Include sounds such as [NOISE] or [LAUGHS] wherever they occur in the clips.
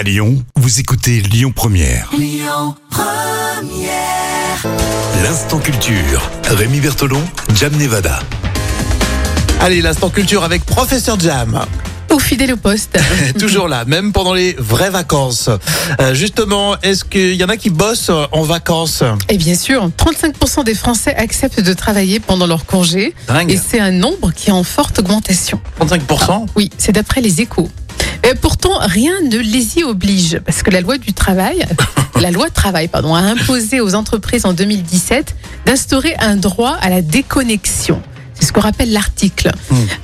À Lyon, vous écoutez Lyon Première. L'instant culture. Rémi Bertolon, Jam Nevada. Allez, l'instant culture avec Professeur Jam. Ou fidèle au poste. [LAUGHS] Toujours là, même pendant les vraies vacances. Euh, justement, est-ce qu'il y en a qui bossent en vacances? Et bien sûr, 35% des Français acceptent de travailler pendant leur congé. Dingue. Et c'est un nombre qui est en forte augmentation. 35% Oui, c'est d'après les échos. Et pourtant, rien ne les y oblige, parce que la loi du travail, [LAUGHS] la loi travail, pardon, a imposé aux entreprises en 2017 d'instaurer un droit à la déconnexion. C'est ce qu'on rappelle l'article.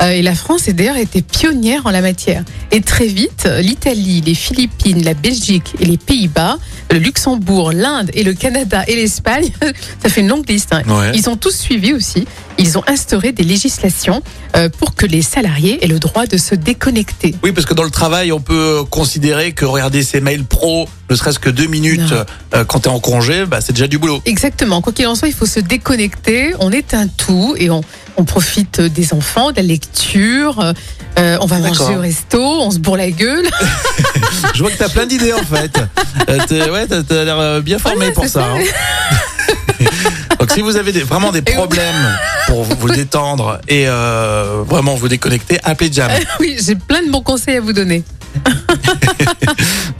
Euh, et la France est d'ailleurs été pionnière en la matière. Et très vite, l'Italie, les Philippines, la Belgique et les Pays-Bas, le Luxembourg, l'Inde et le Canada et l'Espagne, [LAUGHS] ça fait une longue liste. hein. Ouais. Ils ont tous suivi aussi. Ils ont instauré des législations euh, pour que les salariés aient le droit de se déconnecter. Oui, parce que dans le travail, on peut considérer que regarder ses mails pro, ne serait-ce que deux minutes euh, quand t'es en congé, bah, c'est déjà du boulot. Exactement. Quoi qu'il en soit, il faut se déconnecter. On éteint tout et on, on profite des enfants, de la lecture. euh, on va manger au resto, on se bourre la gueule. [LAUGHS] Je vois que t'as plein d'idées en fait. [LAUGHS] Euh, t'es- ouais, t'as t'as l'air bien formé Voilà, pour ça. ça. hein. [LAUGHS] Donc si vous avez des- vraiment des problèmes pour vous, détendre et euh, vraiment vous déconnecter, appelez Jam. [LAUGHS] oui, j'ai plein de bons conseils à vous donner. [LAUGHS]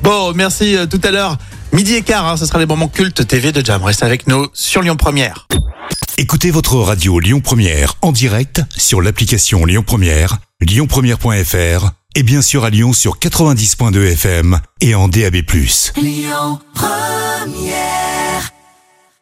Bon, merci euh, tout à l'heure. Midi et quart, hein, ce sera les moments cultes TV de Jam. Restez avec nous sur Lyon Première. Écoutez votre radio Lyon Première en direct sur l'application Lyon Première, lyonpremière.fr et bien sûr à Lyon sur 90.2 FM et en DAB+.